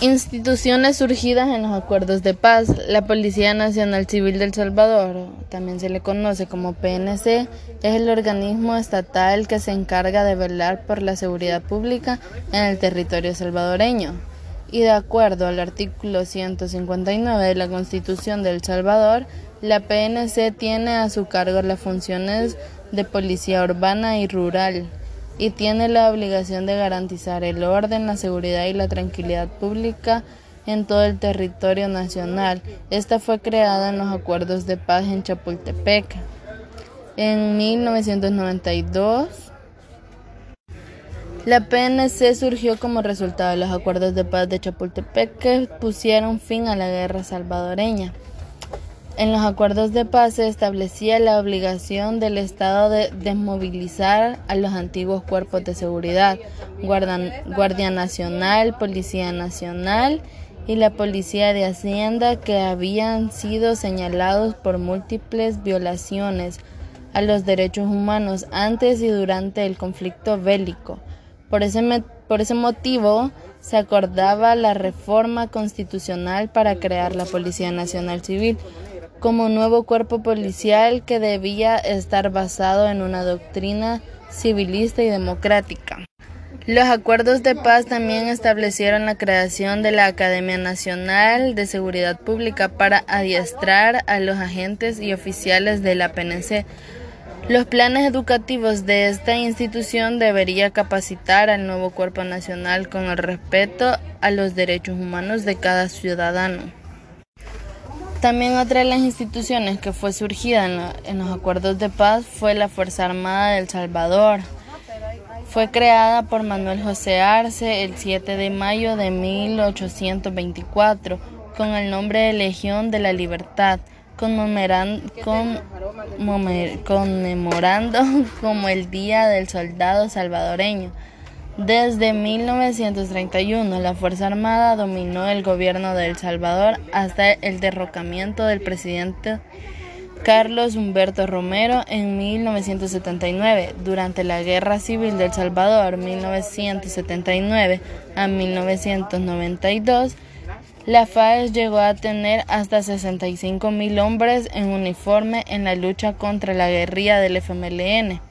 Instituciones surgidas en los acuerdos de paz. La Policía Nacional Civil del Salvador, también se le conoce como PNC, es el organismo estatal que se encarga de velar por la seguridad pública en el territorio salvadoreño. Y de acuerdo al artículo 159 de la Constitución de Salvador, la PNC tiene a su cargo las funciones de policía urbana y rural y tiene la obligación de garantizar el orden, la seguridad y la tranquilidad pública en todo el territorio nacional. Esta fue creada en los acuerdos de paz en Chapultepec. En 1992, la PNC surgió como resultado de los acuerdos de paz de Chapultepec que pusieron fin a la guerra salvadoreña. En los acuerdos de paz se establecía la obligación del Estado de desmovilizar a los antiguos cuerpos de seguridad, Guardia Nacional, Policía Nacional y la Policía de Hacienda que habían sido señalados por múltiples violaciones a los derechos humanos antes y durante el conflicto bélico. Por ese, por ese motivo, se acordaba la reforma constitucional para crear la Policía Nacional Civil, como nuevo cuerpo policial que debía estar basado en una doctrina civilista y democrática. Los acuerdos de paz también establecieron la creación de la Academia Nacional de Seguridad Pública para adiestrar a los agentes y oficiales de la PNC. Los planes educativos de esta institución debería capacitar al nuevo cuerpo nacional con el respeto a los derechos humanos de cada ciudadano. También otra de las instituciones que fue surgida en, los acuerdos de paz fue la Fuerza Armada del Salvador. Fue creada por Manuel José Arce el 7 de mayo de 1824 con el nombre de Legión de la Libertad, conmemorando como el Día del Soldado Salvadoreño. Desde 1931, la Fuerza Armada dominó el gobierno de El Salvador hasta el derrocamiento del presidente Carlos Humberto Romero en 1979. Durante la Guerra Civil del Salvador, 1979 a 1992, la FAES llegó a tener hasta 65 mil hombres en uniforme en la lucha contra la guerrilla del FMLN.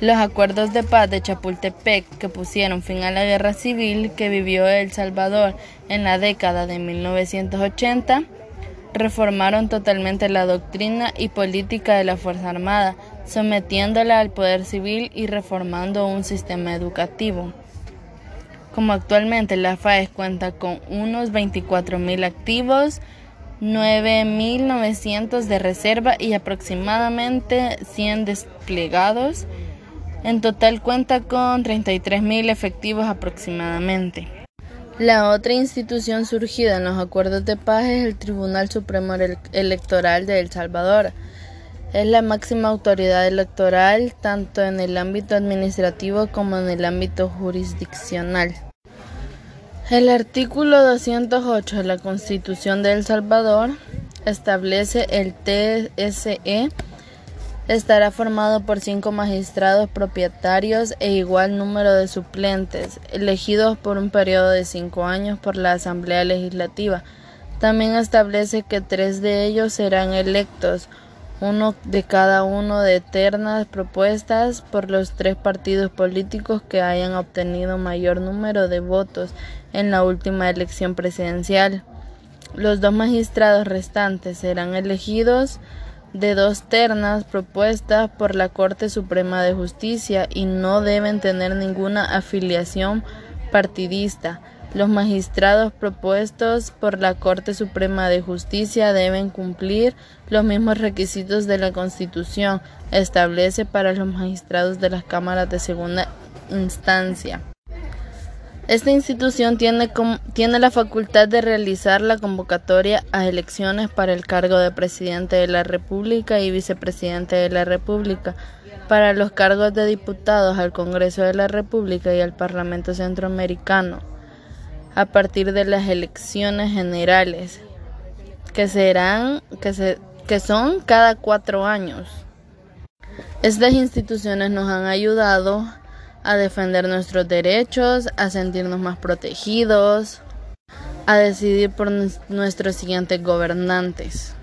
Los acuerdos de paz de Chapultepec, que pusieron fin a la guerra civil que vivió El Salvador en la década de 1980, reformaron totalmente la doctrina y política de la Fuerza Armada, sometiéndola al poder civil y reformando un sistema educativo. Como actualmente la FAES cuenta con unos 24.000 activos, 9.900 de reserva y aproximadamente 100 desplegados, en total cuenta con 33.000 efectivos aproximadamente. La otra institución surgida en los acuerdos de paz es el Tribunal Supremo Electoral de El Salvador. Es la máxima autoridad electoral tanto en el ámbito administrativo como en el ámbito jurisdiccional. El artículo 208 de la Constitución de El Salvador establece el TSE Estará formado por cinco magistrados propietarios e igual número de suplentes, elegidos por un periodo de cinco años por la Asamblea Legislativa. También establece que tres de ellos serán electos, uno de cada uno de ternas propuestas por los tres partidos políticos que hayan obtenido mayor número de votos en la última elección presidencial. Los dos magistrados restantes serán elegidos de dos ternas propuestas por la Corte Suprema de Justicia y no deben tener ninguna afiliación partidista. Los magistrados propuestos por la Corte Suprema de Justicia deben cumplir los mismos requisitos de la Constitución establece para los magistrados de las cámaras de segunda instancia. Esta institución tiene, tiene, la facultad de realizar la convocatoria a elecciones para el cargo de presidente de la República y vicepresidente de la República, para los cargos de diputados al Congreso de la República y al Parlamento Centroamericano, a partir de las elecciones generales, que serán, que, se, que son cada cuatro años. Estas instituciones nos han ayudado a defender nuestros derechos, a sentirnos más protegidos, a decidir por nuestros siguientes gobernantes.